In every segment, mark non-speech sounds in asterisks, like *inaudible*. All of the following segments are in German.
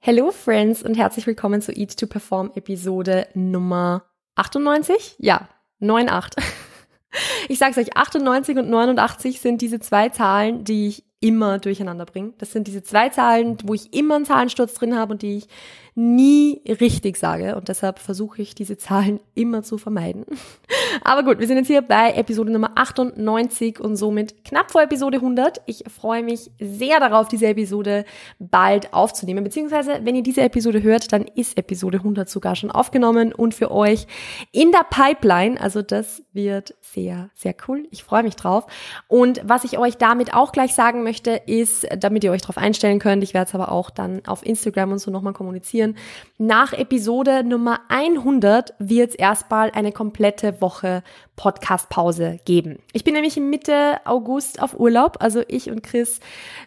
Hello Friends und herzlich willkommen zu Eat to Perform Episode Nummer 98? Ja, 98. *laughs* Ich sag's euch, 98 und 89 sind diese zwei Zahlen, die ich immer durcheinander bringe. Das sind diese zwei Zahlen, wo ich immer einen Zahlensturz drin habe und die ich nie richtig sage und deshalb versuche ich diese Zahlen immer zu vermeiden. *laughs* Aber gut, wir sind jetzt hier bei Episode Nummer 98 und somit knapp vor Episode 100. Ich freue mich sehr darauf, diese Episode bald aufzunehmen, beziehungsweise wenn ihr diese Episode hört, dann ist Episode 100 sogar schon aufgenommen und für euch in der Pipeline. Also das wird sehr, sehr cool. Ich freue mich drauf. Und was ich euch damit auch gleich sagen möchte, ist, damit ihr euch darauf einstellen könnt, ich werde es aber auch dann auf Instagram und so nochmal kommunizieren, passieren. Nach Episode Nummer 100 wird es erstmal eine komplette Woche Podcast-Pause geben. Ich bin nämlich Mitte August auf Urlaub, also ich und Chris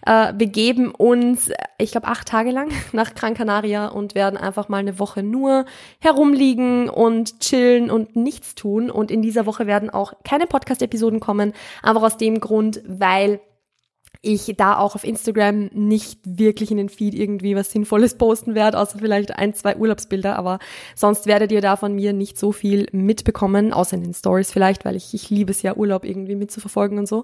äh, begeben uns, ich glaube, acht Tage lang *laughs* nach Gran Canaria und werden einfach mal eine Woche nur herumliegen und chillen und nichts tun. Und in dieser Woche werden auch keine Podcast-Episoden kommen, einfach aus dem Grund, weil ich da auch auf Instagram nicht wirklich in den Feed irgendwie was Sinnvolles posten werde, außer vielleicht ein, zwei Urlaubsbilder, aber sonst werdet ihr da von mir nicht so viel mitbekommen, außer in den Stories vielleicht, weil ich, ich liebe es ja, Urlaub irgendwie mitzuverfolgen und so.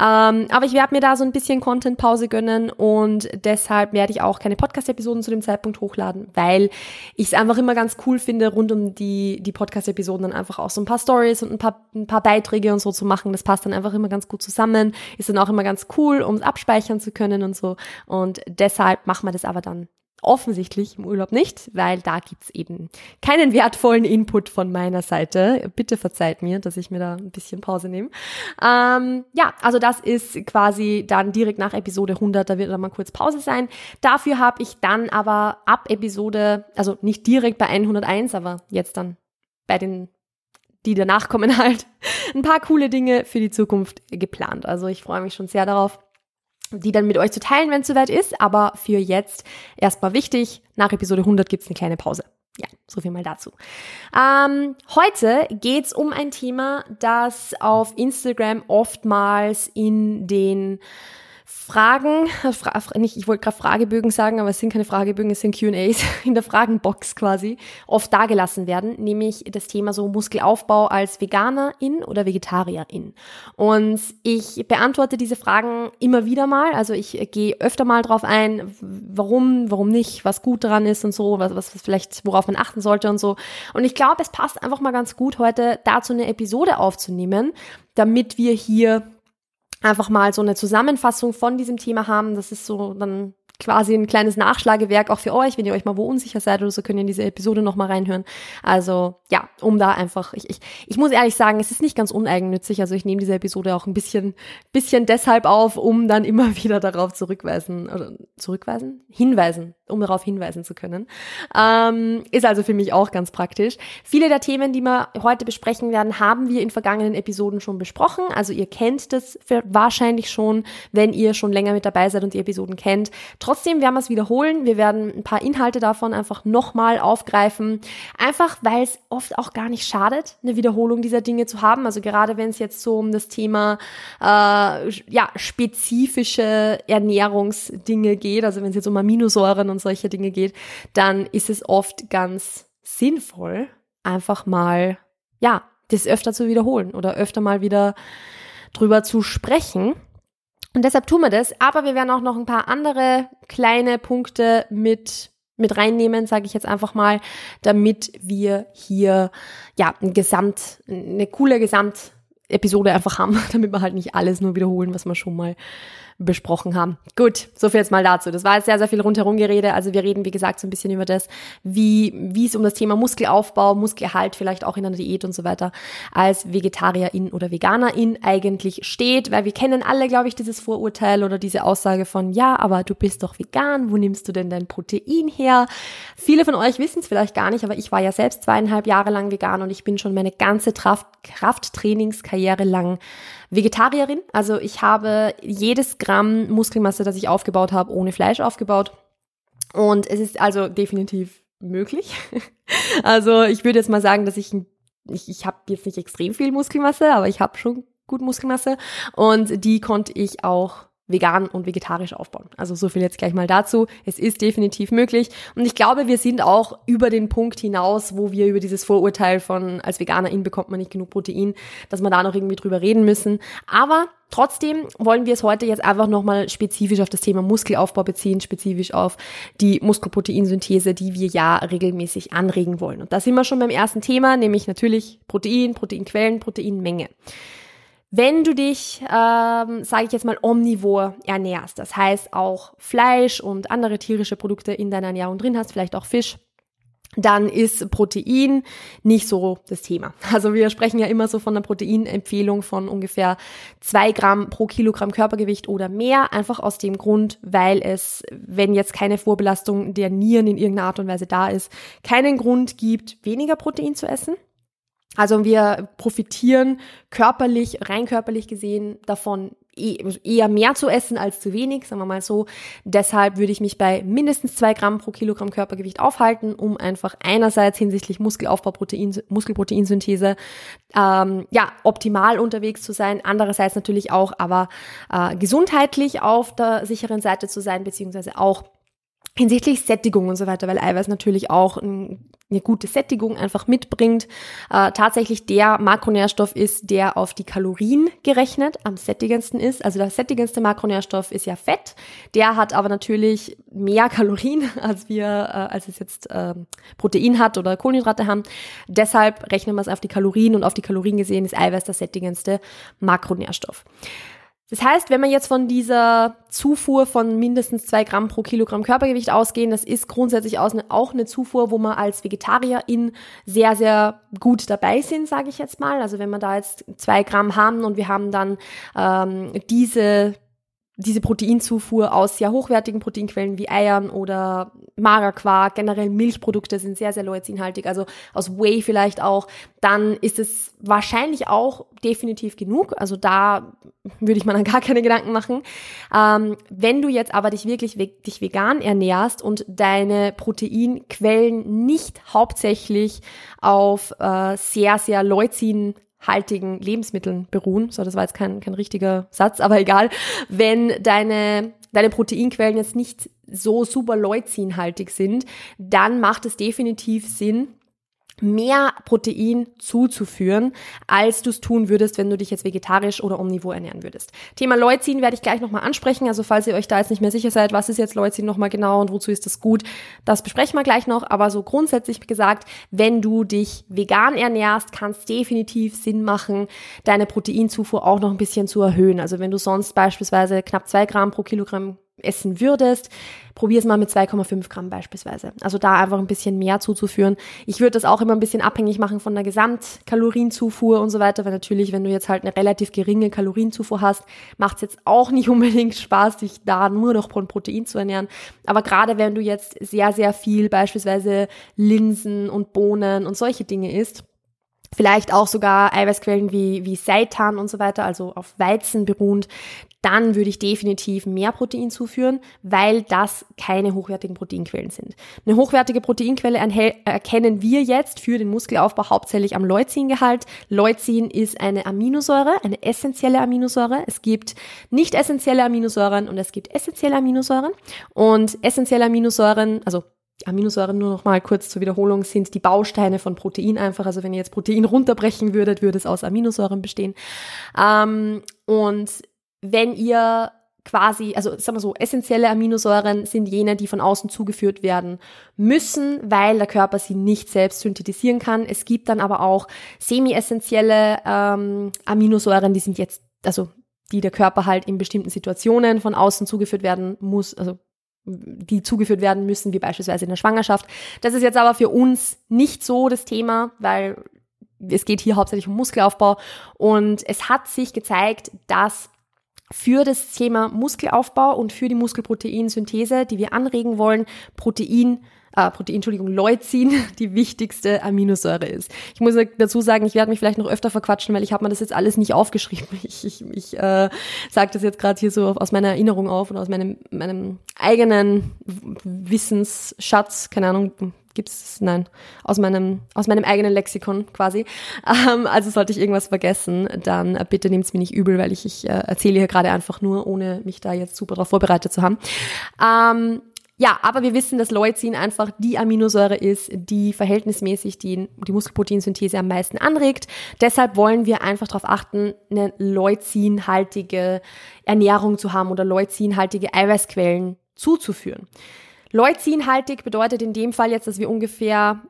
Ähm, aber ich werde mir da so ein bisschen Content-Pause gönnen und deshalb werde ich auch keine Podcast-Episoden zu dem Zeitpunkt hochladen, weil ich es einfach immer ganz cool finde, rund um die, die Podcast-Episoden dann einfach auch so ein paar Stories und ein paar, ein paar Beiträge und so zu machen. Das passt dann einfach immer ganz gut zusammen, ist dann auch immer ganz cool, um es abspeichern zu können und so. Und deshalb machen wir das aber dann offensichtlich im Urlaub nicht, weil da gibt's eben keinen wertvollen Input von meiner Seite. Bitte verzeiht mir, dass ich mir da ein bisschen Pause nehme. Ähm, ja, also das ist quasi dann direkt nach Episode 100, da wird dann mal kurz Pause sein. Dafür habe ich dann aber ab Episode, also nicht direkt bei 101, aber jetzt dann bei den die danach kommen *laughs* halt, ein paar coole Dinge für die Zukunft geplant. Also ich freue mich schon sehr darauf die dann mit euch zu teilen, wenn es soweit ist. Aber für jetzt erstmal wichtig, nach Episode 100 gibt's eine kleine Pause. Ja, so viel mal dazu. Ähm, heute geht's um ein Thema, das auf Instagram oftmals in den Fragen, fra nicht, ich wollte gerade Fragebögen sagen, aber es sind keine Fragebögen, es sind Q&As *laughs* in der Fragenbox quasi, oft dagelassen werden, nämlich das Thema so Muskelaufbau als Veganerin oder Vegetarierin. Und ich beantworte diese Fragen immer wieder mal, also ich gehe öfter mal drauf ein, warum, warum nicht, was gut daran ist und so, was, was vielleicht, worauf man achten sollte und so. Und ich glaube, es passt einfach mal ganz gut, heute dazu eine Episode aufzunehmen, damit wir hier einfach mal so eine Zusammenfassung von diesem Thema haben. Das ist so dann quasi ein kleines Nachschlagewerk auch für euch. Wenn ihr euch mal wo unsicher seid oder so, könnt ihr in diese Episode nochmal reinhören. Also ja, um da einfach, ich, ich, ich muss ehrlich sagen, es ist nicht ganz uneigennützig. Also ich nehme diese Episode auch ein bisschen, bisschen deshalb auf, um dann immer *laughs* wieder darauf zurückweisen, oder zurückweisen? Hinweisen, um darauf hinweisen zu können. Ähm, ist also für mich auch ganz praktisch. Viele der Themen, die wir heute besprechen werden, haben wir in vergangenen Episoden schon besprochen. Also ihr kennt das wahrscheinlich schon, wenn ihr schon länger mit dabei seid und die Episoden kennt. Trotzdem werden wir es wiederholen. Wir werden ein paar Inhalte davon einfach nochmal aufgreifen. Einfach, weil es oft auch gar nicht schadet, eine Wiederholung dieser Dinge zu haben. Also gerade wenn es jetzt so um das Thema äh, ja, spezifische Ernährungsdinge geht, also wenn es jetzt um Aminosäuren und solche Dinge geht, dann ist es oft ganz sinnvoll, einfach mal, ja, das öfter zu wiederholen oder öfter mal wieder drüber zu sprechen. Und deshalb tun wir das. Aber wir werden auch noch ein paar andere kleine Punkte mit mit reinnehmen, sage ich jetzt einfach mal, damit wir hier ja ein Gesamt, eine coole Gesamtepisode einfach haben, *laughs* damit wir halt nicht alles nur wiederholen, was wir schon mal besprochen haben. Gut, so viel jetzt mal dazu. Das war jetzt sehr, sehr viel rundherum Gerede. Also wir reden, wie gesagt, so ein bisschen über das, wie, wie es um das Thema Muskelaufbau, Muskelerhalt, vielleicht auch in einer Diät und so weiter, als Vegetarierin oder Veganerin eigentlich steht, weil wir kennen alle, glaube ich, dieses Vorurteil oder diese Aussage von, ja, aber du bist doch vegan, wo nimmst du denn dein Protein her? Viele von euch wissen es vielleicht gar nicht, aber ich war ja selbst zweieinhalb Jahre lang vegan und ich bin schon meine ganze Kraft, Krafttrainingskarriere lang Vegetarierin. Also ich habe jedes Gramm Muskelmasse, das ich aufgebaut habe, ohne Fleisch aufgebaut. Und es ist also definitiv möglich. *laughs* also ich würde jetzt mal sagen, dass ich, ich, ich habe jetzt nicht extrem viel Muskelmasse, aber ich habe schon gut Muskelmasse und die konnte ich auch vegan und vegetarisch aufbauen. Also so viel jetzt gleich mal dazu. Es ist definitiv möglich. Und ich glaube, wir sind auch über den Punkt hinaus, wo wir über dieses Vorurteil von als Veganerin bekommt man nicht genug Protein, dass wir da noch irgendwie drüber reden müssen. Aber Trotzdem wollen wir es heute jetzt einfach nochmal spezifisch auf das Thema Muskelaufbau beziehen, spezifisch auf die Muskelproteinsynthese, die wir ja regelmäßig anregen wollen. Und da sind wir schon beim ersten Thema, nämlich natürlich Protein, Proteinquellen, Proteinmenge. Wenn du dich, ähm, sage ich jetzt mal, omnivor ernährst, das heißt auch Fleisch und andere tierische Produkte in deiner Ernährung drin hast, vielleicht auch Fisch, dann ist Protein nicht so das Thema. *laughs* Also wir sprechen ja immer so von einer Proteinempfehlung von ungefähr zwei Gramm pro Kilogramm Körpergewicht oder mehr, einfach aus dem Grund, weil es, wenn jetzt keine Vorbelastung der Nieren in irgendeiner Art und Weise da ist, keinen Grund gibt, weniger Protein zu essen. Also wir profitieren körperlich, rein körperlich gesehen davon, e-, eher mehr zu essen als zu wenig, sagen wir mal so. Deshalb würde ich mich bei mindestens zwei Gramm pro Kilogramm Körpergewicht aufhalten, um einfach einerseits hinsichtlich Muskelaufbau, Protein, Muskelproteinsynthese ähm, ja optimal unterwegs zu sein, andererseits natürlich auch aber äh, gesundheitlich auf der sicheren Seite zu sein, beziehungsweise auch hinsichtlich Sättigung und so weiter, weil Eiweiß natürlich auch eine gute Sättigung einfach mitbringt. Äh, tatsächlich der Makronährstoff ist, der auf die Kalorien gerechnet am sättigendsten ist. Also der sättigendste Makronährstoff ist ja Fett. Der hat aber natürlich mehr Kalorien, *laughs* als wir, äh, als es jetzt äh, Protein hat oder Kohlenhydrate haben. Deshalb rechnen wir es auf die Kalorien und auf die Kalorien gesehen ist Eiweiß der sättigendste Makronährstoff. Das heißt, wenn wir jetzt von dieser Zufuhr von mindestens zwei Gramm pro Kilogramm Körpergewicht ausgehen, das ist grundsätzlich auch eine Zufuhr, wo wir als Vegetarierin sehr, sehr gut dabei sind, sage ich jetzt mal. Also wenn wir da jetzt zwei Gramm haben und wir haben dann ähm, diese diese Proteinzufuhr aus sehr hochwertigen Proteinquellen wie Eiern oder Magerquark, generell Milchprodukte sind sehr, sehr leucinhaltig, also aus Whey vielleicht auch, dann ist es wahrscheinlich auch definitiv genug. Also da würde ich mir dann gar keine Gedanken machen. Ähm, wenn du jetzt aber dich wirklich dich vegan ernährst und deine Proteinquellen nicht hauptsächlich auf äh, sehr, sehr leucin haltigen Lebensmitteln beruhen. So, das war jetzt kein, kein richtiger Satz, aber egal. Wenn deine, deine Proteinquellen jetzt nicht so super leucinhaltig sind, dann macht es definitiv Sinn, mehr Protein zuzuführen, als du es tun würdest, wenn du dich jetzt vegetarisch oder omnivor ernähren würdest. Thema Leucin werde ich gleich nochmal ansprechen. Also falls ihr euch da jetzt nicht mehr sicher seid, was ist jetzt Leucin nochmal genau und wozu ist das gut, das besprechen wir gleich noch. Aber so grundsätzlich gesagt, wenn du dich vegan ernährst, kann es definitiv Sinn machen, deine Proteinzufuhr auch noch ein bisschen zu erhöhen. Also wenn du sonst beispielsweise knapp zwei Gramm pro Kilogramm essen würdest, probier es mal mit 2,5 Gramm beispielsweise. Also da einfach ein bisschen mehr zuzuführen. Ich würde das auch immer ein bisschen abhängig machen von der Gesamtkalorienzufuhr und so weiter, weil natürlich, wenn du jetzt halt eine relativ geringe Kalorienzufuhr hast, macht es jetzt auch nicht *laughs* unbedingt Spaß, dich da nur noch von Protein zu ernähren. Aber gerade wenn du jetzt sehr, sehr viel beispielsweise Linsen und Bohnen und solche Dinge isst, vielleicht auch sogar Eiweißquellen wie, wie Seitan und so weiter, also auf Weizen beruhend, dann würde ich definitiv mehr Protein zuführen, weil das keine hochwertigen Proteinquellen sind. Eine hochwertige Proteinquelle erkennen wir jetzt für den Muskelaufbau hauptsächlich am Leucingehalt. Leucin ist eine Aminosäure, eine essentielle Aminosäure. Es gibt nicht essentielle Aminosäuren und es gibt essentielle Aminosäuren. Und essentielle Aminosäuren, also Aminosäuren nur noch mal kurz zur Wiederholung sind die Bausteine von Protein einfach. Also wenn ihr jetzt Protein runterbrechen würdet, würde es aus Aminosäuren bestehen. Ähm, und wenn ihr quasi, also sagen wir so, essentielle Aminosäuren sind jene, die von außen zugeführt werden müssen, weil der Körper sie nicht selbst synthetisieren kann. Es gibt dann aber auch semi-essentielle ähm, Aminosäuren, die sind jetzt, also die der Körper halt in bestimmten Situationen von außen zugeführt werden muss, also die zugeführt werden müssen, wie beispielsweise in der Schwangerschaft. Das ist jetzt aber für uns nicht so das Thema, weil es geht hier hauptsächlich um Muskelaufbau und es hat sich gezeigt, dass für das Thema Muskelaufbau und für die Muskelproteinsynthese, die wir anregen wollen, Protein äh, Protein, Entschuldigung, Leucin *laughs* die wichtigste Aminosäure ist. Ich muss dazu sagen, ich werde mich vielleicht noch öfter verquatschen, weil ich habe mir das jetzt alles nicht aufgeschrieben. *laughs* Ich, ich, ich äh, sage das jetzt gerade hier so aus meiner Erinnerung auf und aus meinem, meinem eigenen Wissensschatz, keine Ahnung, gibt's nein aus meinem aus meinem eigenen Lexikon quasi. *laughs* Ähm, also sollte ich irgendwas vergessen, dann äh, bitte nehmt's mir nicht übel, weil ich ich äh, erzähle hier gerade einfach nur, ohne mich da jetzt super darauf vorbereitet zu haben. Ähm, ja, aber wir wissen, dass Leucin einfach die Aminosäure ist, die verhältnismäßig die, die Muskelproteinsynthese am meisten anregt. Deshalb wollen wir einfach darauf achten, eine leucinhaltige Ernährung zu haben oder leucinhaltige Eiweißquellen zuzuführen. Leucinhaltig bedeutet in dem Fall jetzt, dass wir ungefähr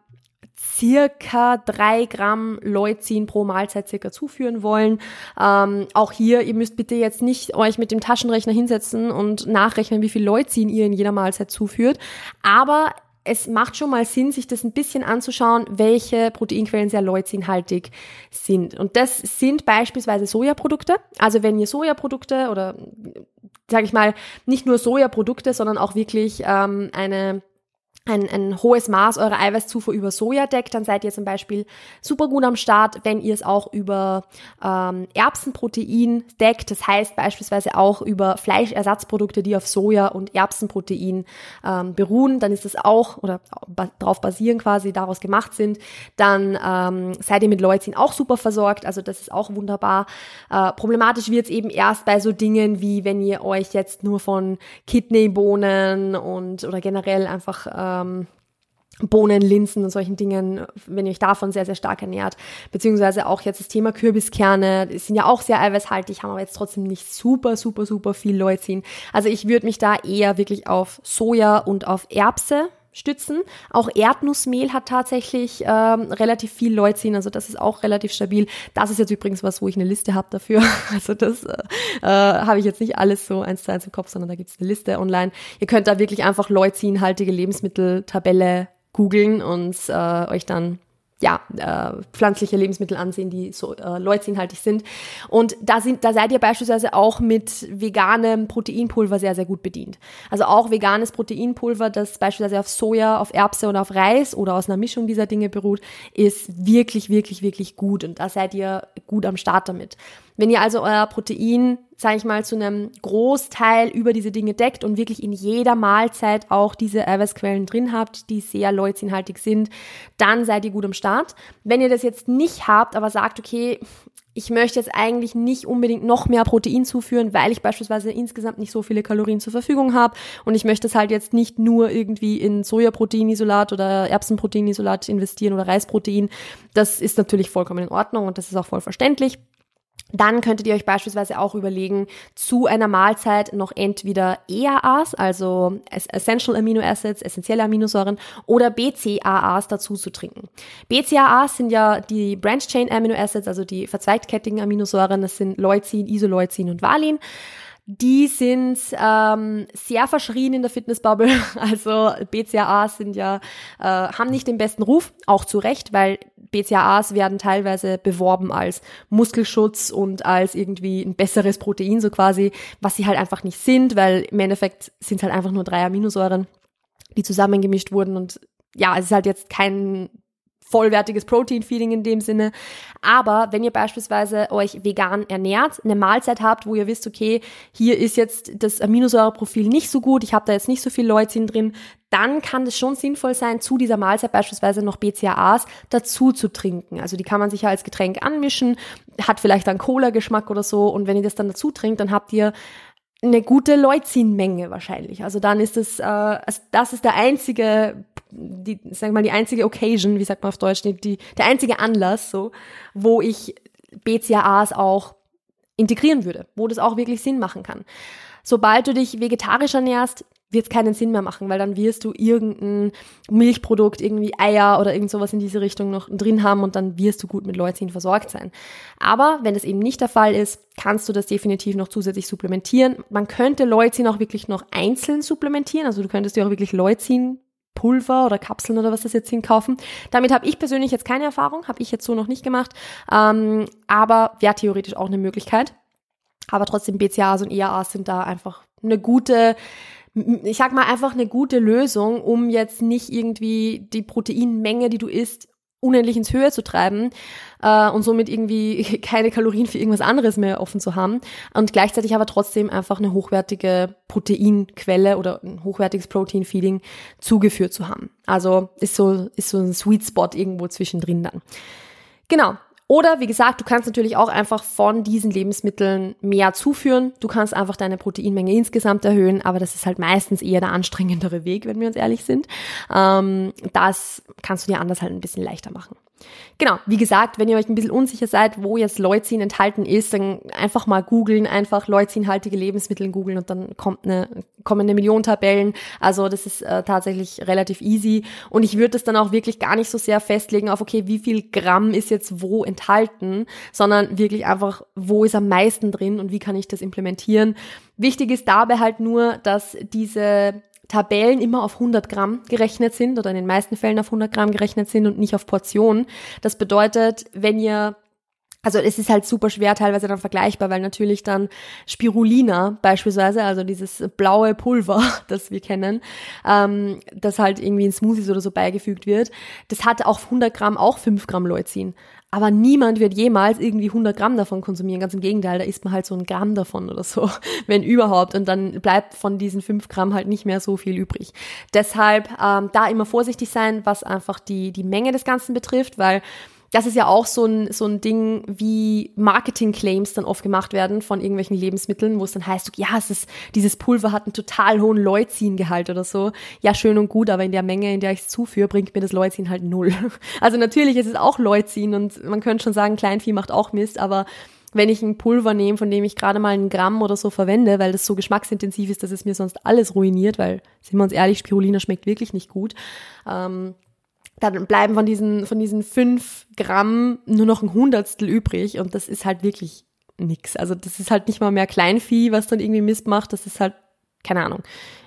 circa drei Gramm Leucin pro Mahlzeit circa zuführen wollen. Ähm, auch hier, ihr müsst bitte jetzt nicht euch mit dem Taschenrechner hinsetzen und nachrechnen, wie viel Leucin ihr in jeder Mahlzeit zuführt. Aber es macht schon mal Sinn, sich das ein bisschen anzuschauen, welche Proteinquellen sehr leucinhaltig sind. Und das sind beispielsweise Sojaprodukte. Also wenn ihr Sojaprodukte oder sage ich mal, nicht nur Sojaprodukte, sondern auch wirklich ähm, eine ein, ein hohes Maß eurer Eiweißzufuhr über Soja deckt, dann seid ihr zum Beispiel super gut am Start, wenn ihr es auch über ähm, Erbsenprotein deckt. Das heißt beispielsweise auch über Fleischersatzprodukte, die auf Soja und Erbsenprotein ähm, beruhen. Dann ist es auch oder darauf basieren quasi, daraus gemacht sind. Dann ähm, seid ihr mit Leucin auch super versorgt. Also das ist auch wunderbar. Äh, problematisch wird es eben erst bei so Dingen wie wenn ihr euch jetzt nur von Kidneybohnen und oder generell einfach äh, ähm, Bohnen, Linsen und solchen Dingen, wenn ihr euch davon sehr, sehr stark ernährt. Beziehungsweise auch jetzt das Thema Kürbiskerne, die sind ja auch sehr eiweißhaltig, haben aber jetzt trotzdem nicht super, super, super viel Leucin. Also ich würde mich da eher wirklich auf Soja und auf Erbse stützen. Auch Erdnussmehl hat tatsächlich ähm, relativ viel Leucin, also das ist auch relativ stabil. Das ist jetzt übrigens was, wo ich eine Liste habe dafür. *laughs* Also das äh, äh, habe ich jetzt nicht alles so eins zu eins im Kopf, sondern da gibt es eine Liste online. Ihr könnt da wirklich einfach leucinhaltige Lebensmitteltabelle googeln und äh, euch dann ja, äh, pflanzliche Lebensmittel ansehen, die so äh, leucinhaltig sind. Und da, sind, da seid ihr beispielsweise auch mit veganem Proteinpulver sehr, sehr gut bedient. Also auch veganes Proteinpulver, das beispielsweise auf Soja, auf Erbse oder auf Reis oder aus einer Mischung dieser Dinge beruht, ist wirklich, wirklich, wirklich gut. Und da seid ihr gut am Start damit. Wenn ihr also euer Protein, sage ich mal, zu einem Großteil über diese Dinge deckt und wirklich in jeder Mahlzeit auch diese Eiweißquellen drin habt, die sehr leucinhaltig sind, dann seid ihr gut am Start. Wenn ihr das jetzt nicht habt, aber sagt, okay, ich möchte jetzt eigentlich nicht unbedingt noch mehr Protein zuführen, weil ich beispielsweise insgesamt nicht so viele Kalorien zur Verfügung habe und ich möchte es halt jetzt nicht nur irgendwie in Sojaproteinisolat oder Erbsenproteinisolat investieren oder Reisprotein. Das ist natürlich vollkommen in Ordnung und das ist auch voll verständlich. Dann könntet ihr euch beispielsweise auch überlegen, zu einer Mahlzeit noch entweder EAAs, also Essential Amino Acids, essentielle Aminosäuren, oder BCAAs dazu zu trinken. BCAAs sind ja die Branch Chain Amino Acids, also die verzweigtkettigen Aminosäuren. Das sind Leucin, Isoleucin und Valin. Die sind ähm, sehr verschrien in der Fitnessbubble. *laughs* Also BCAAs sind ja, äh, haben nicht den besten Ruf, auch zu Recht, weil BCAAs werden teilweise beworben als Muskelschutz und als irgendwie ein besseres Protein, so quasi, was sie halt einfach nicht sind, weil im Endeffekt sind es halt einfach nur drei Aminosäuren, die zusammengemischt wurden und ja, es ist halt jetzt kein vollwertiges Protein-Feeding in dem Sinne. Aber wenn ihr beispielsweise euch vegan ernährt, eine Mahlzeit habt, wo ihr wisst, okay, hier ist jetzt das Aminosäureprofil nicht so gut, ich habe da jetzt nicht so viel Leucin drin, dann kann es schon sinnvoll sein, zu dieser Mahlzeit beispielsweise noch BCAAs dazu zu trinken. Also die kann man sich ja als Getränk anmischen, hat vielleicht einen Cola-Geschmack oder so und wenn ihr das dann dazu trinkt, dann habt ihr eine gute Leucinmenge wahrscheinlich. Also dann ist es, äh, also das ist der einzige die, sag mal, die einzige Occasion, wie sagt man auf Deutsch, die, der einzige Anlass, so, wo ich BCAAs auch integrieren würde, wo das auch wirklich Sinn machen kann. Sobald du dich vegetarisch ernährst, wird es keinen Sinn mehr machen, weil dann wirst du irgendein Milchprodukt, irgendwie Eier oder irgend sowas in diese Richtung noch drin haben und dann wirst du gut mit Leucin versorgt sein. Aber wenn das eben nicht der Fall ist, kannst du das definitiv noch zusätzlich supplementieren. Man könnte Leucin auch wirklich noch einzeln supplementieren, also du könntest dir auch wirklich Leucin Pulver oder Kapseln oder was das jetzt hinkaufen. Damit habe ich persönlich jetzt keine Erfahrung, habe ich jetzt so noch nicht gemacht, ähm, aber wäre theoretisch auch eine Möglichkeit. Aber trotzdem BCAAs und EAAs sind da einfach eine gute ich sag mal einfach eine gute Lösung, um jetzt nicht irgendwie die Proteinmenge, die du isst, unendlich ins Höhe zu treiben äh, und somit irgendwie *laughs* keine Kalorien für irgendwas anderes mehr offen zu haben und gleichzeitig aber trotzdem einfach eine hochwertige Proteinquelle oder ein hochwertiges Protein-Feeding zugeführt zu haben. Also ist so, ist so ein Sweet Spot irgendwo zwischendrin dann. Genau. Oder wie gesagt, du kannst natürlich auch einfach von diesen Lebensmitteln mehr zuführen. Du kannst einfach deine Proteinmenge insgesamt erhöhen, aber das ist halt meistens eher der anstrengendere Weg, wenn wir uns ehrlich sind. Ähm, das kannst du dir anders halt ein bisschen leichter machen. Genau, wie gesagt, wenn ihr euch ein bisschen unsicher seid, wo jetzt Leucin enthalten ist, dann einfach mal googeln, einfach Leucinhaltige Lebensmittel googeln und dann kommt eine, kommen eine Million Tabellen. Also das ist äh, tatsächlich relativ easy. Und ich würde das dann auch wirklich gar nicht so sehr festlegen auf, okay, wie viel Gramm ist jetzt wo enthalten, sondern wirklich einfach, wo ist am meisten drin und wie kann ich das implementieren. Wichtig ist dabei halt nur, dass diese Tabellen immer auf 100 Gramm gerechnet sind oder in den meisten Fällen auf 100 Gramm gerechnet sind und nicht auf Portionen. Das bedeutet, wenn ihr also es ist halt super schwer teilweise dann vergleichbar, weil natürlich dann Spirulina beispielsweise, also dieses blaue Pulver, *laughs* das wir kennen, ähm, das halt irgendwie in Smoothies oder so beigefügt wird, das hat auf 100 Gramm auch 5 Gramm Leucin. Aber niemand wird jemals irgendwie 100 Gramm davon konsumieren. Ganz im Gegenteil, da isst man halt so ein Gramm davon oder so, *laughs* wenn überhaupt. Und dann bleibt von diesen 5 Gramm halt nicht mehr so viel übrig. Deshalb ähm, da immer vorsichtig sein, was einfach die, die Menge des Ganzen betrifft, weil das ist ja auch so ein, so ein Ding, wie Marketing-Claims dann oft gemacht werden von irgendwelchen Lebensmitteln, wo es dann heißt, ja, es ist, dieses Pulver hat einen total hohen Leucin-Gehalt oder so. Ja, schön und gut, aber in der Menge, in der ich es zuführe, bringt mir das Leucin halt null. *laughs* Also natürlich ist es auch Leucin und man könnte schon sagen, Kleinvieh macht auch Mist, aber wenn ich ein Pulver nehme, von dem ich gerade mal einen Gramm oder so verwende, weil das so geschmacksintensiv ist, dass es mir sonst alles ruiniert, weil, sind wir uns ehrlich, Spirulina schmeckt wirklich nicht gut, ähm, dann bleiben von diesen, von diesen fünf Gramm nur noch ein Hundertstel übrig und das ist halt wirklich nix. Also das ist halt nicht mal mehr Kleinvieh, was dann irgendwie Mist macht. Das ist halt, keine Ahnung.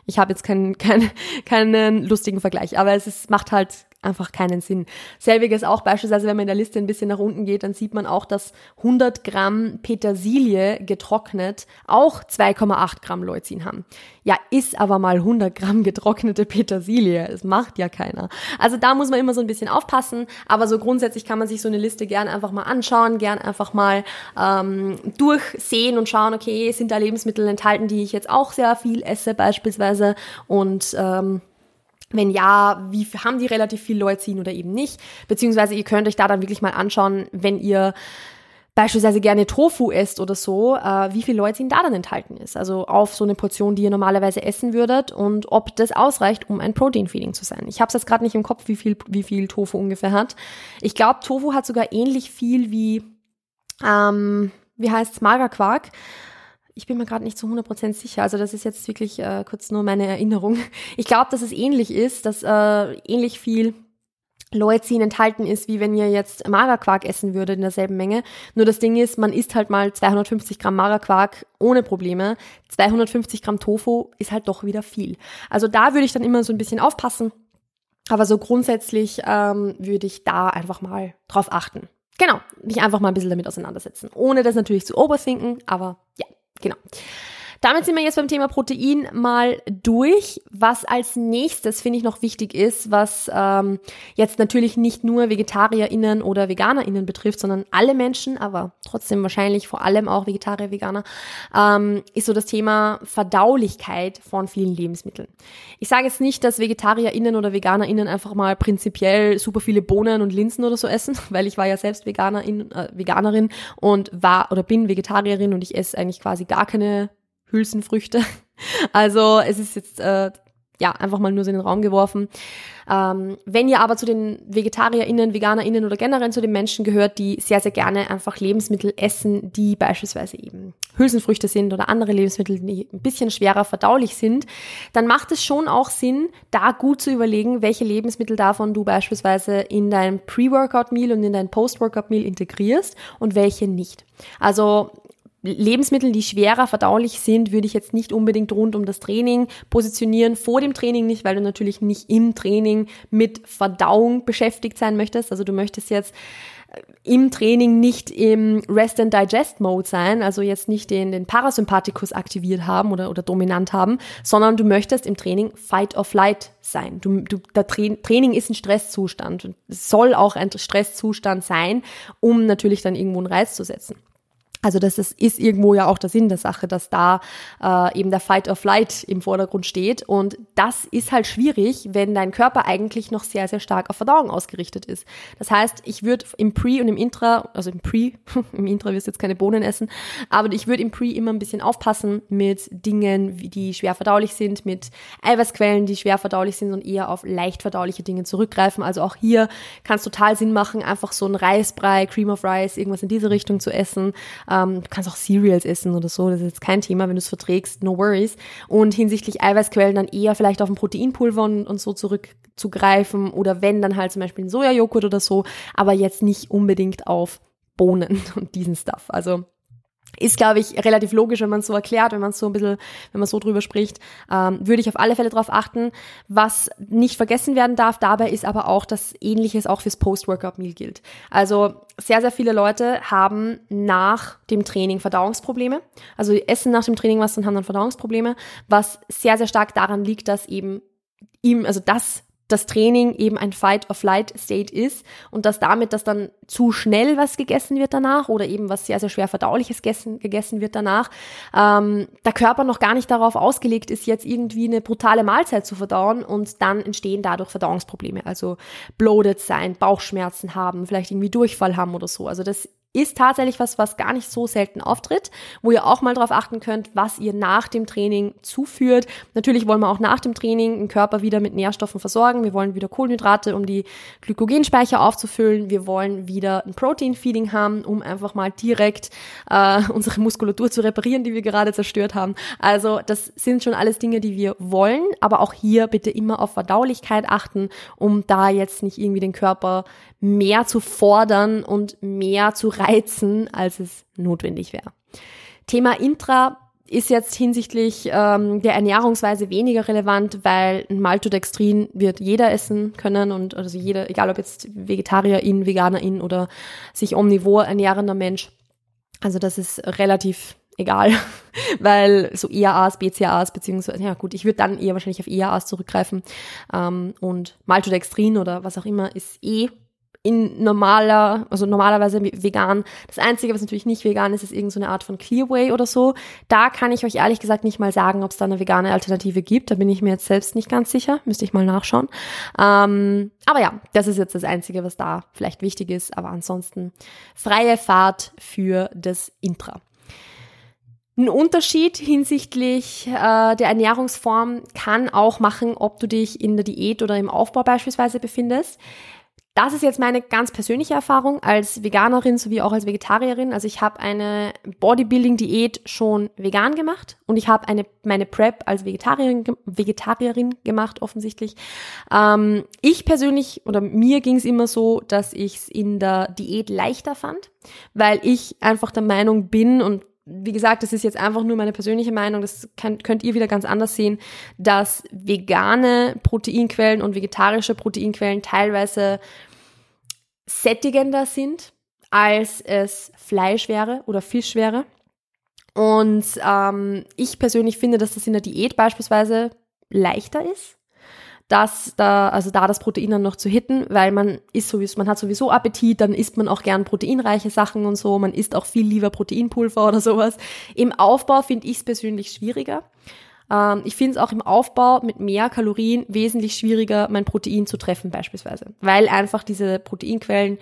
Ich habe jetzt keinen, keinen, keinen lustigen Vergleich, aber es ist, macht halt einfach keinen Sinn. Selbiges auch beispielsweise, wenn man in der Liste ein bisschen nach unten geht, dann sieht man auch, dass 100 Gramm Petersilie getrocknet auch 2,8 Gramm Leucin haben. Ja, ist aber mal 100 Gramm getrocknete Petersilie. Es macht ja keiner. Also da muss man immer so ein bisschen aufpassen. Aber so grundsätzlich kann man sich so eine Liste gern einfach mal anschauen, gern einfach mal ähm, durchsehen und schauen, okay, sind da Lebensmittel enthalten, die ich jetzt auch sehr viel esse beispielsweise und ähm, wenn ja, wie haben die relativ viel Leucin oder eben nicht? Beziehungsweise ihr könnt euch da dann wirklich mal anschauen, wenn ihr beispielsweise gerne Tofu esst oder so, äh, wie viel Leucin da dann enthalten ist. Also auf so eine Portion, die ihr normalerweise essen würdet und ob das ausreicht, um ein Protein-Feeding zu sein. Ich habe es jetzt gerade nicht im Kopf, wie viel, wie viel Tofu ungefähr hat. Ich glaube, Tofu hat sogar ähnlich viel wie, ähm, wie heißt Magerquark ich bin mir gerade nicht zu 100% sicher. Also das ist jetzt wirklich äh, kurz nur meine Erinnerung. *laughs* Ich glaube, dass es ähnlich ist, dass äh, ähnlich viel Leucin enthalten ist, wie wenn ihr jetzt Magerquark essen würdet in derselben Menge. Nur das Ding ist, man isst halt mal 250 Gramm Magerquark ohne Probleme. 250 Gramm Tofu ist halt doch wieder viel. Also da würde ich dann immer so ein bisschen aufpassen. Aber so grundsätzlich ähm, würde ich da einfach mal drauf achten. Genau, mich einfach mal ein bisschen damit auseinandersetzen. Ohne das natürlich zu overthinken, aber ja. Genau. Damit sind wir jetzt beim Thema Protein mal durch. Was als nächstes finde ich noch wichtig ist, was ähm, jetzt natürlich nicht nur VegetarierInnen oder VeganerInnen betrifft, sondern alle Menschen, aber trotzdem wahrscheinlich vor allem auch Vegetarier, Veganer, ähm, ist so das Thema Verdaulichkeit von vielen Lebensmitteln. Ich sage jetzt nicht, dass VegetarierInnen oder VeganerInnen einfach mal prinzipiell super viele Bohnen und Linsen oder so essen, *laughs* weil ich war ja selbst Veganerin, äh, Veganerin und war oder bin Vegetarierin und ich esse eigentlich quasi gar keine Hülsenfrüchte. *laughs* Also es ist jetzt äh, ja einfach mal nur so in den Raum geworfen. Ähm, wenn ihr aber zu den VegetarierInnen, VeganerInnen oder generell zu den Menschen gehört, die sehr, sehr gerne einfach Lebensmittel essen, die beispielsweise eben Hülsenfrüchte sind oder andere Lebensmittel, die ein bisschen schwerer verdaulich sind, dann macht es schon auch Sinn, da gut zu überlegen, welche Lebensmittel davon du beispielsweise in dein Pre-Workout-Meal und in dein Post-Workout-Meal integrierst und welche nicht. Also Lebensmittel, die schwerer verdaulich sind, würde ich jetzt nicht unbedingt rund um das Training positionieren. Vor dem Training nicht, weil du natürlich nicht im Training mit Verdauung beschäftigt sein möchtest. Also du möchtest jetzt im Training nicht im Rest and Digest Mode sein, also jetzt nicht den, den Parasympathikus aktiviert haben oder, oder dominant haben, sondern du möchtest im Training Fight or Flight sein. Du, du, der Tra Training ist ein Stresszustand und soll auch ein Stresszustand sein, um natürlich dann irgendwo einen Reiz zu setzen. Also das ist, ist irgendwo ja auch der Sinn der Sache, dass da äh, eben der Fight or Flight im Vordergrund steht. Und das ist halt schwierig, wenn dein Körper eigentlich noch sehr, sehr stark auf Verdauung ausgerichtet ist. Das heißt, ich würde im Pre und im Intra, also im Pre, *laughs* im Intra wirst du jetzt keine Bohnen essen, aber ich würde im Pre immer ein bisschen aufpassen mit Dingen, die schwer verdaulich sind, mit Eiweißquellen, die schwer verdaulich sind und eher auf leicht verdauliche Dinge zurückgreifen. Also auch hier kann es total Sinn machen, einfach so ein Reisbrei, Cream of Rice, irgendwas in diese Richtung zu essen ähm, du kannst auch Cereals essen oder so, das ist jetzt kein Thema, wenn du es verträgst, no worries. Und hinsichtlich Eiweißquellen dann eher vielleicht auf ein Proteinpulver und, und so zurückzugreifen oder wenn, dann halt zum Beispiel ein Sojajoghurt oder so, aber jetzt nicht unbedingt auf Bohnen *laughs* und diesen Stuff. Also ist, glaube ich, relativ logisch, wenn man es so erklärt, wenn man so ein bisschen, wenn man so drüber spricht, ähm, würde ich auf alle Fälle darauf achten. Was nicht vergessen werden darf dabei ist aber auch, dass ähnliches auch fürs Post-Workout-Meal gilt. Also sehr, sehr viele Leute haben nach dem Training Verdauungsprobleme. Also essen nach dem Training was und haben dann Verdauungsprobleme, was sehr, sehr stark daran liegt, dass eben ihm, also das das Training eben ein Fight-or-Flight-State ist und dass damit, dass dann zu schnell was gegessen wird danach oder eben was sehr, sehr schwer verdauliches gegessen, gegessen wird danach, ähm, der Körper noch gar nicht darauf ausgelegt ist, jetzt irgendwie eine brutale Mahlzeit zu verdauen und dann entstehen dadurch Verdauungsprobleme, also bloated sein, Bauchschmerzen haben, vielleicht irgendwie Durchfall haben oder so. Also das ist tatsächlich was, was gar nicht so selten auftritt, wo ihr auch mal darauf achten könnt, was ihr nach dem Training zuführt. Natürlich wollen wir auch nach dem Training den Körper wieder mit Nährstoffen versorgen. Wir wollen wieder Kohlenhydrate, um die Glykogenspeicher aufzufüllen. Wir wollen wieder ein Protein-Feeding haben, um einfach mal direkt äh, unsere Muskulatur zu reparieren, die wir gerade zerstört haben. Also das sind schon alles Dinge, die wir wollen, aber auch hier bitte immer auf Verdaulichkeit achten, um da jetzt nicht irgendwie den Körper mehr zu fordern und mehr zu reizen, als es notwendig wäre. Thema Intra ist jetzt hinsichtlich ähm, der Ernährungsweise weniger relevant, weil Maltodextrin wird jeder essen können und also jeder, egal ob jetzt Vegetarierin, Veganerin oder sich omnivor ernährender Mensch. Also das ist relativ egal, *laughs* weil so EAAs, BCAAs, beziehungsweise, ja gut, ich würde dann eher wahrscheinlich auf EAAs zurückgreifen ähm, und Maltodextrin oder was auch immer ist eh in normaler, also normalerweise vegan. Das Einzige, was natürlich nicht vegan ist, ist irgendeine so Art von Clearway oder so. Da kann ich euch ehrlich gesagt nicht mal sagen, ob es da eine vegane Alternative gibt. Da bin ich mir jetzt selbst nicht ganz sicher. Müsste ich mal nachschauen. Ähm, aber ja, das ist jetzt das Einzige, was da vielleicht wichtig ist. Aber ansonsten freie Fahrt für das Intra. Ein Unterschied hinsichtlich äh, der Ernährungsform kann auch machen, ob du dich in der Diät oder im Aufbau beispielsweise befindest. Das ist jetzt meine ganz persönliche Erfahrung als Veganerin sowie auch als Vegetarierin. Also ich habe eine Bodybuilding-Diät schon vegan gemacht und ich habe eine meine Prep als Vegetarierin, Vegetarierin gemacht offensichtlich. Ähm, ich persönlich oder mir ging es immer so, dass ich es in der Diät leichter fand, weil ich einfach der Meinung bin und wie gesagt, das ist jetzt einfach nur meine persönliche Meinung, das könnt, könnt ihr wieder ganz anders sehen, dass vegane Proteinquellen und vegetarische Proteinquellen teilweise sättigender sind, als es Fleisch wäre oder Fisch wäre. Und ähm, ich persönlich finde, dass das in der Diät beispielsweise leichter ist, dass da, also da das Protein dann noch zu hitten, weil man ist sowieso, man hat sowieso Appetit, dann isst man auch gern proteinreiche Sachen und so, man isst auch viel lieber Proteinpulver oder sowas. Im Aufbau finde ich es persönlich schwieriger. Ähm, ich finde es auch im Aufbau mit mehr Kalorien wesentlich schwieriger, mein Protein zu treffen beispielsweise, weil einfach diese Proteinquellen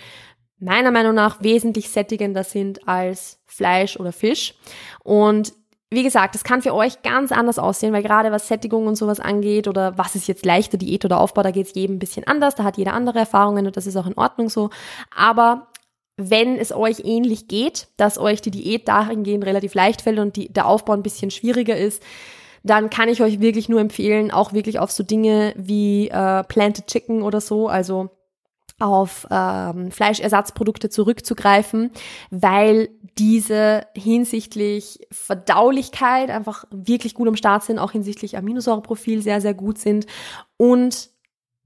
meiner Meinung nach wesentlich sättigender sind als Fleisch oder Fisch. Und wie gesagt, das kann für euch ganz anders aussehen, weil gerade was Sättigung und sowas angeht oder was ist jetzt leichter, Diät oder Aufbau, da geht es jedem ein bisschen anders, da hat jeder andere Erfahrungen und das ist auch in Ordnung so. Aber wenn es euch ähnlich geht, dass euch die Diät dahingehend relativ leicht fällt und die, der Aufbau ein bisschen schwieriger ist, dann kann ich euch wirklich nur empfehlen, auch wirklich auf so Dinge wie äh, Planted Chicken oder so, also auf ähm, Fleischersatzprodukte zurückzugreifen, weil diese hinsichtlich Verdaulichkeit einfach wirklich gut am Start sind, auch hinsichtlich Aminosäureprofil sehr, sehr gut sind und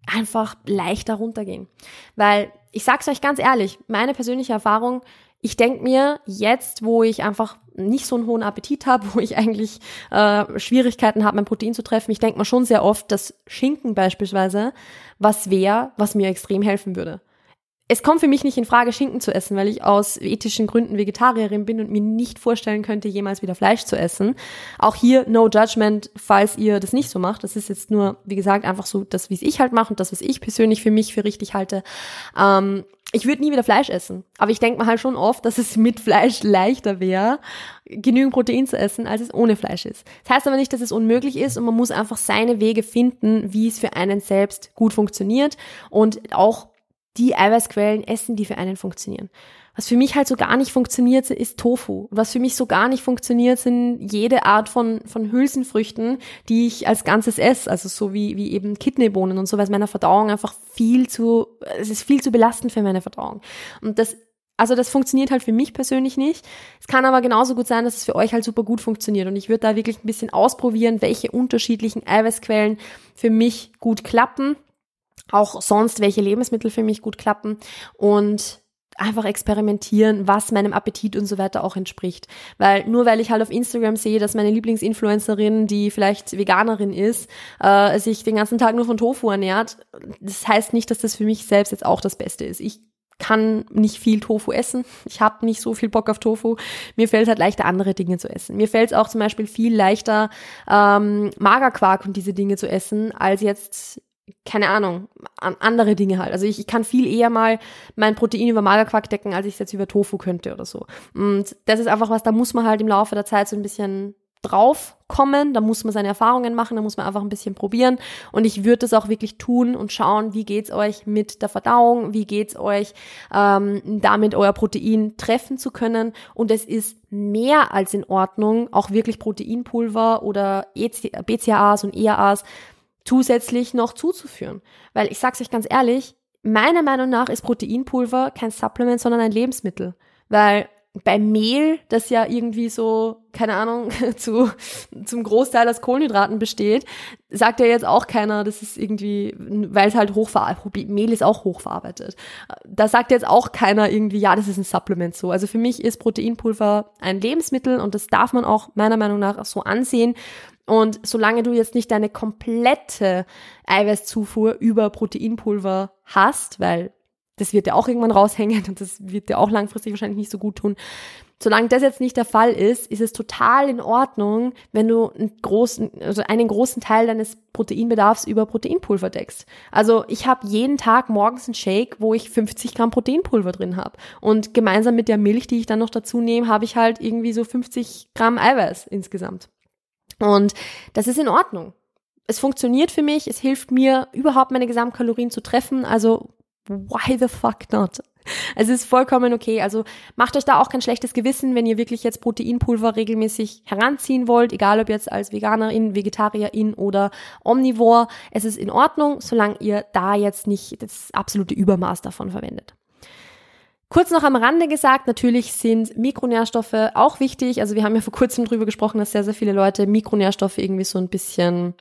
einfach leichter runtergehen. Weil ich sag's euch ganz ehrlich, meine persönliche Erfahrung, ich denk mir jetzt, wo ich einfach nicht so einen hohen Appetit habe, *laughs* wo ich eigentlich äh, Schwierigkeiten habe, mein Protein zu treffen, ich denk mir schon sehr oft, dass Schinken beispielsweise was wäre, was mir extrem helfen würde es kommt für mich nicht in Frage, Schinken zu essen, weil ich aus ethischen Gründen Vegetarierin bin und mir nicht vorstellen könnte, jemals wieder Fleisch zu essen. Auch hier no judgment, falls ihr das nicht so macht. Das ist jetzt nur, wie gesagt, einfach so das, wie es ich halt mache und das, was ich persönlich für mich für richtig halte. Ähm, ich würde nie wieder Fleisch essen. Aber ich denke mir halt schon oft, dass es mit Fleisch leichter wäre, genügend Protein zu essen, als es ohne Fleisch ist. Das heißt aber nicht, dass es unmöglich ist und man muss einfach seine Wege finden, wie es für einen selbst gut funktioniert und auch die Eiweißquellen essen, die für einen funktionieren. Was für mich halt so gar nicht funktioniert, ist Tofu. Was für mich so gar nicht funktioniert, sind jede Art von, von Hülsenfrüchten, die ich als Ganzes esse. Also so wie, wie eben Kidneybohnen und so, weil es meiner Verdauung einfach viel zu, es ist viel zu belastend für meine Verdauung. Und das also das funktioniert halt für mich persönlich nicht. Es kann aber genauso gut sein, dass es für euch halt super gut funktioniert. Und ich würde da wirklich ein bisschen ausprobieren, welche unterschiedlichen Eiweißquellen für mich gut klappen auch sonst, welche Lebensmittel für mich gut klappen und einfach experimentieren, was meinem Appetit und so weiter auch entspricht. Weil nur weil ich halt auf Instagram sehe, dass meine Lieblingsinfluencerin, die vielleicht Veganerin ist, äh, sich den ganzen Tag nur von Tofu ernährt, das heißt nicht, dass das für mich selbst jetzt auch das Beste ist. Ich kann nicht viel Tofu essen. Ich habe nicht so viel Bock auf Tofu. Mir fällt halt leichter, andere Dinge zu essen. Mir fällt es auch zum Beispiel viel leichter, ähm, Magerquark und diese Dinge zu essen, als jetzt keine Ahnung, andere Dinge halt. Also ich, ich kann viel eher mal mein Protein über Magerquark decken, als ich es jetzt über Tofu könnte oder so. Und das ist einfach was, da muss man halt im Laufe der Zeit so ein bisschen drauf kommen, da muss man seine Erfahrungen machen, da muss man einfach ein bisschen probieren und ich würde das auch wirklich tun und schauen, wie geht's euch mit der Verdauung, wie geht's euch ähm, damit euer Protein treffen zu können und es ist mehr als in Ordnung, auch wirklich Proteinpulver oder BCAAs und EAAs zusätzlich noch zuzuführen. Weil ich sag's euch ganz ehrlich, meiner Meinung nach ist Proteinpulver kein Supplement, sondern ein Lebensmittel. Weil bei Mehl, das ja irgendwie so, keine Ahnung, *laughs* zu, zum Großteil aus Kohlenhydraten besteht, sagt ja jetzt auch keiner, das ist irgendwie, weil es halt hochverarbeitet, Mehl ist auch hochverarbeitet. Da sagt jetzt auch keiner irgendwie, ja, das ist ein Supplement so. Also für mich ist Proteinpulver ein Lebensmittel und das darf man auch meiner Meinung nach so ansehen. Und solange du jetzt nicht deine komplette Eiweißzufuhr über Proteinpulver hast, weil das wird dir auch irgendwann raushängen und das wird dir auch langfristig wahrscheinlich nicht so gut tun. Solange das jetzt nicht der Fall ist, ist es total in Ordnung, wenn du einen großen, also einen großen Teil deines Proteinbedarfs über Proteinpulver deckst. Also ich habe jeden Tag morgens einen Shake, wo ich 50 Gramm Proteinpulver drin habe. Und gemeinsam mit der Milch, die ich dann noch dazu nehme, habe ich halt irgendwie so 50 Gramm Eiweiß insgesamt. Und das ist in Ordnung. Es funktioniert für mich, es hilft mir, überhaupt meine Gesamtkalorien zu treffen. Also, why the fuck not? Es ist vollkommen okay. Also macht euch da auch kein schlechtes Gewissen, wenn ihr wirklich jetzt Proteinpulver regelmäßig heranziehen wollt, egal ob jetzt als Veganerin, Vegetarierin oder Omnivore. Es ist in Ordnung, solange ihr da jetzt nicht das absolute Übermaß davon verwendet. Kurz noch am Rande gesagt, natürlich sind Mikronährstoffe auch wichtig. Also wir haben ja vor kurzem drüber gesprochen, dass sehr, sehr viele Leute Mikronährstoffe irgendwie so ein bisschen,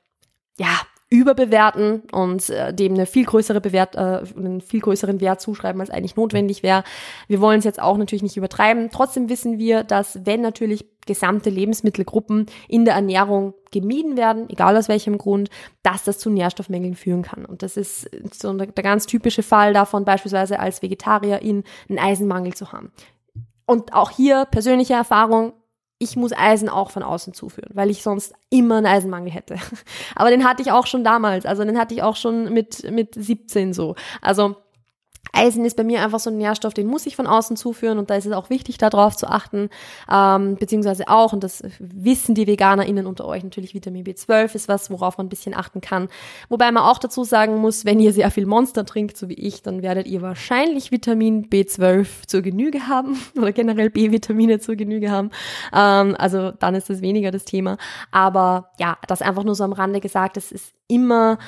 ja, überbewerten und äh, dem eine viel größere Bewert, äh, einen viel größeren Wert zuschreiben, als eigentlich notwendig wäre. Wir wollen es jetzt auch natürlich nicht übertreiben. Trotzdem wissen wir, dass wenn natürlich gesamte Lebensmittelgruppen in der Ernährung gemieden werden, egal aus welchem Grund, dass das zu Nährstoffmängeln führen kann. Und das ist so der, ganz typische Fall davon, beispielsweise als Vegetarierin einen Eisenmangel zu haben. Und auch hier persönliche Erfahrung, ich muss Eisen auch von außen zuführen, weil ich sonst immer einen Eisenmangel hätte. *laughs* Aber den hatte ich auch schon damals, also den hatte ich auch schon mit, mit 17 so. Also Eisen ist bei mir einfach so ein Nährstoff, den muss ich von außen zuführen und da ist es auch wichtig, darauf zu achten, ähm, beziehungsweise auch, und das wissen die VeganerInnen unter euch, natürlich Vitamin B12 ist was, worauf man ein bisschen achten kann. Wobei man auch dazu sagen muss, wenn ihr sehr viel Monster trinkt, so wie ich, dann werdet ihr wahrscheinlich Vitamin B12 zur Genüge haben *laughs* oder generell B-Vitamine zur Genüge haben. Ähm, also dann ist das weniger das Thema. Aber ja, das einfach nur so am Rande gesagt, es ist immer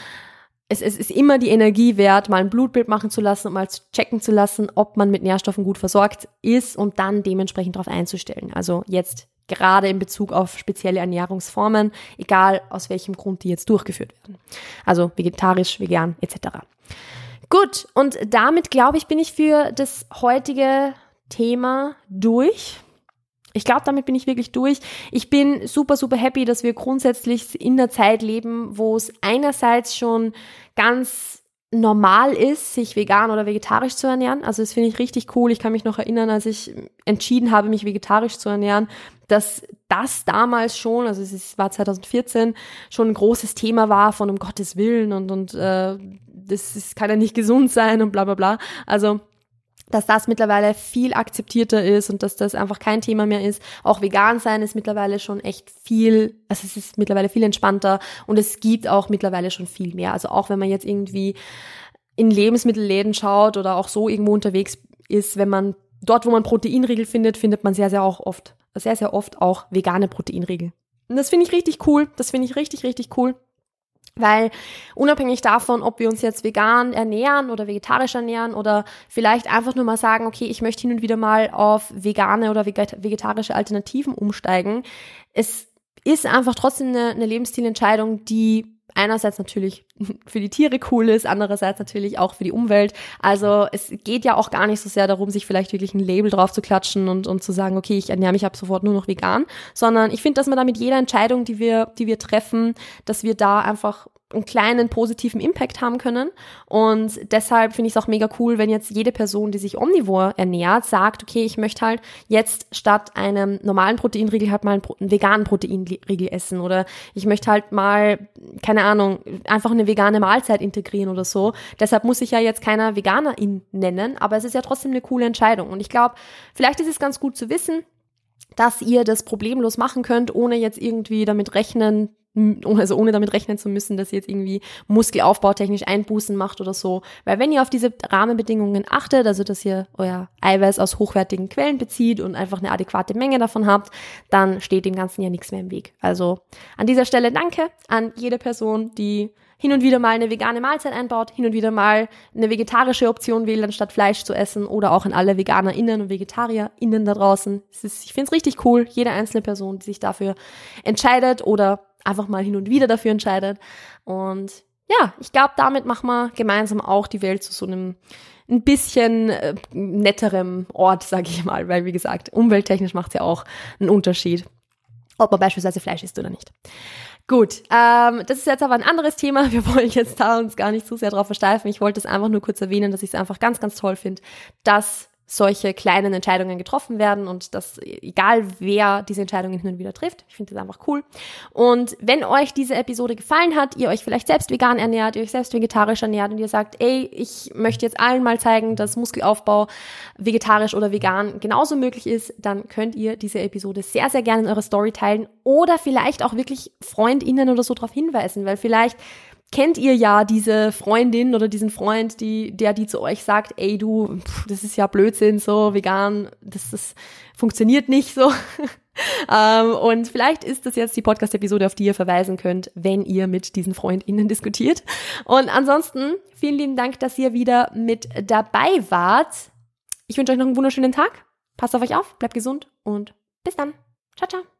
es, es ist immer die Energie wert, mal ein Blutbild machen zu lassen und mal checken zu lassen, ob man mit Nährstoffen gut versorgt ist und dann dementsprechend darauf einzustellen. Also jetzt gerade in Bezug auf spezielle Ernährungsformen, egal aus welchem Grund die jetzt durchgeführt werden. Also vegetarisch, vegan etc. Gut, und damit glaube ich, bin ich für das heutige Thema durch. Ich glaube, damit bin ich wirklich durch. Ich bin super, super happy, dass wir grundsätzlich in der Zeit leben, wo es einerseits schon ganz normal ist, sich vegan oder vegetarisch zu ernähren. Also das finde ich richtig cool. Ich kann mich noch erinnern, als ich entschieden habe, mich vegetarisch zu ernähren, dass das damals schon, also es war 2014, schon ein großes Thema war von um Gottes Willen und, und äh, das, das kann ja nicht gesund sein und bla bla bla. Also dass das mittlerweile viel akzeptierter ist und dass das einfach kein Thema mehr ist. Auch vegan sein ist mittlerweile schon echt viel, also es ist mittlerweile viel entspannter und es gibt auch mittlerweile schon viel mehr. Also auch wenn man jetzt irgendwie in Lebensmittelläden schaut oder auch so irgendwo unterwegs ist, wenn man dort, wo man Proteinriegel findet, findet man sehr, sehr auch oft, sehr, sehr oft auch vegane Proteinriegel. Und das finde ich richtig cool. Das finde ich richtig, richtig cool. Weil unabhängig davon, ob wir uns jetzt vegan ernähren oder vegetarisch ernähren oder vielleicht einfach nur mal sagen, okay, ich möchte hin und wieder mal auf vegane oder vegetarische Alternativen umsteigen, es ist einfach trotzdem eine, eine Lebensstilentscheidung, die einerseits natürlich *laughs* für die Tiere cool ist, andererseits natürlich auch für die Umwelt. Also es geht ja auch gar nicht so sehr darum, sich vielleicht wirklich ein Label drauf zu klatschen und, und zu sagen, okay, ich ernähre mich ab sofort nur noch vegan, sondern ich finde, dass man da mit jeder Entscheidung, die wir, die wir treffen, dass wir da einfach einen kleinen positiven Impact haben können. Und deshalb finde ich es auch mega cool, wenn jetzt jede Person, die sich omnivor ernährt, sagt, okay, ich möchte halt jetzt statt einem normalen Proteinriegel halt mal einen, veganen Proteinriegel essen oder ich möchte halt mal, keine Ahnung, einfach eine vegane Mahlzeit integrieren oder so. Deshalb muss ich ja jetzt keiner Veganerin nennen, aber es ist ja trotzdem eine coole Entscheidung. Und ich glaube, vielleicht ist es ganz gut zu wissen, dass ihr das problemlos machen könnt, ohne jetzt irgendwie damit rechnen also ohne damit rechnen zu müssen, dass ihr jetzt irgendwie muskelaufbautechnisch Einbußen macht oder so. Weil wenn ihr auf diese Rahmenbedingungen achtet, also dass ihr euer Eiweiß aus hochwertigen Quellen bezieht und einfach eine adäquate Menge davon habt, dann steht dem Ganzen ja nichts mehr im Weg. Also an dieser Stelle danke an jede Person, die hin und wieder mal eine vegane Mahlzeit einbaut, hin und wieder mal eine vegetarische Option wählt, anstatt Fleisch zu essen oder auch an alle VeganerInnen und VegetarierInnen da draußen. Ist, ich finde es richtig cool, jede einzelne Person, die sich dafür entscheidet oder einfach mal hin und wieder dafür entscheidet. Und ja, ich glaube, damit machen wir gemeinsam auch die Welt zu so einem ein bisschen äh, netterem Ort, sage ich mal, weil wie gesagt, umwelttechnisch macht es ja auch einen Unterschied, ob man beispielsweise Fleisch isst oder nicht. Gut, ähm, das ist jetzt aber ein anderes Thema. *laughs* Wir wollen jetzt da uns gar nicht zu sehr drauf versteifen. Ich wollte es einfach nur kurz erwähnen, dass ich es einfach ganz, ganz toll finde, dass solche kleinen Entscheidungen getroffen werden und dass egal wer diese Entscheidungen hin und wieder trifft. Ich finde das einfach cool. Und wenn euch diese Episode gefallen hat, ihr euch vielleicht selbst vegan ernährt, ihr euch selbst vegetarisch ernährt und ihr sagt, ey, ich möchte jetzt allen mal zeigen, dass Muskelaufbau vegetarisch oder vegan genauso möglich ist, dann könnt ihr diese Episode sehr, sehr gerne in eure Story teilen oder vielleicht auch wirklich FreundInnen oder so darauf hinweisen, weil vielleicht kennt ihr ja diese Freundin oder diesen Freund, die, der die zu euch sagt, ey du, pff, das ist ja Blödsinn, so vegan, das, das funktioniert nicht so. *laughs* ähm, und vielleicht ist das jetzt die Podcast-Episode, auf die ihr verweisen könnt, wenn ihr mit diesen FreundInnen diskutiert. Und ansonsten, vielen lieben Dank, dass ihr wieder mit dabei wart. Ich wünsche euch noch einen wunderschönen Tag. Passt auf euch auf, bleibt gesund und bis dann. Ciao, ciao.